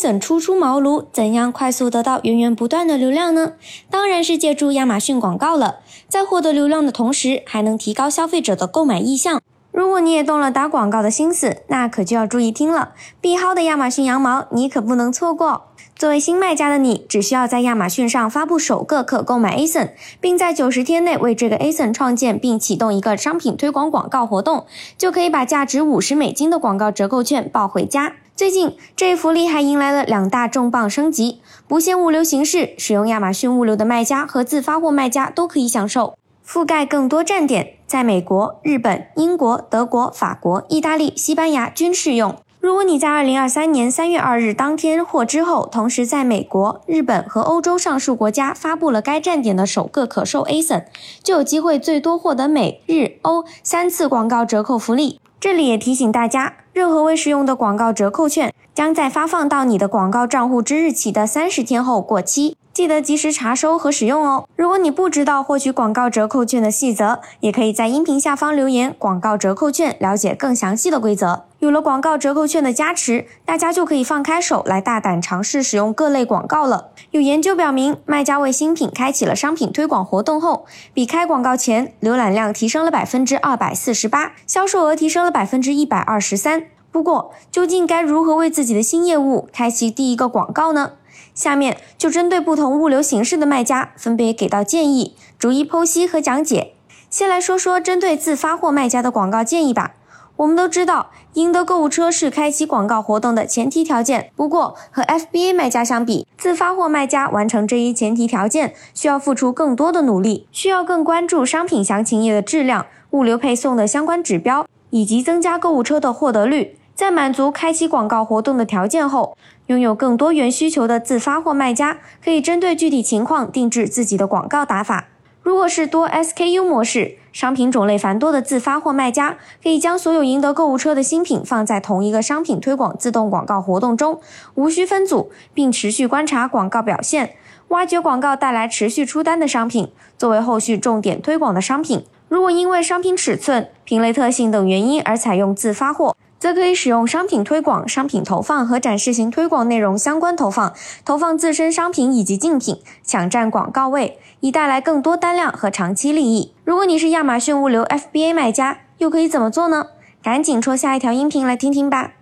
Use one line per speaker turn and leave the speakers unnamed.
ASIN 初出茅庐，怎样快速得到源源不断的流量呢？当然是借助亚马逊广告了。在获得流量的同时，还能提高消费者的购买意向。如果你也动了打广告的心思，那可就要注意听了。必薅的亚马逊羊毛，你可不能错过。作为新卖家的你，只需要在亚马逊上发布首个可购买 ASIN，并在九十天内为这个 ASIN 创建并启动一个商品推广广告活动，就可以把价值五十美金的广告折扣券抱回家。最近这一福利还迎来了两大重磅升级，不限物流形式，使用亚马逊物流的卖家和自发货卖家都可以享受。覆盖更多站点，在美国、日本、英国、德国、法国、意大利、西班牙均适用。如果你在二零二三年三月二日当天或之后，同时在美国、日本和欧洲上述国家发布了该站点的首个可售 ASIN，就有机会最多获得美日欧三次广告折扣福利。这里也提醒大家，任何未使用的广告折扣券将在发放到你的广告账户之日起的三十天后过期。记得及时查收和使用哦。如果你不知道获取广告折扣券的细则，也可以在音频下方留言“广告折扣券”，了解更详细的规则。有了广告折扣券的加持，大家就可以放开手来大胆尝试使用各类广告了。有研究表明，卖家为新品开启了商品推广活动后，比开广告前浏览量提升了百分之二百四十八，销售额提升了百分之一百二十三。不过，究竟该如何为自己的新业务开启第一个广告呢？下面就针对不同物流形式的卖家，分别给到建议，逐一剖析和讲解。先来说说针对自发货卖家的广告建议吧。我们都知道，赢得购物车是开启广告活动的前提条件。不过，和 FBA 卖家相比，自发货卖家完成这一前提条件需要付出更多的努力，需要更关注商品详情页的质量、物流配送的相关指标，以及增加购物车的获得率。在满足开启广告活动的条件后，拥有更多元需求的自发货卖家可以针对具体情况定制自己的广告打法。如果是多 SKU 模式，商品种类繁多的自发货卖家可以将所有赢得购物车的新品放在同一个商品推广自动广告活动中，无需分组，并持续观察广告表现，挖掘广告带来持续出单的商品，作为后续重点推广的商品。如果因为商品尺寸、品类特性等原因而采用自发货，则可以使用商品推广、商品投放和展示型推广内容相关投放，投放自身商品以及竞品，抢占广告位，以带来更多单量和长期利益。如果你是亚马逊物流 FBA 卖家，又可以怎么做呢？赶紧戳下一条音频来听听吧。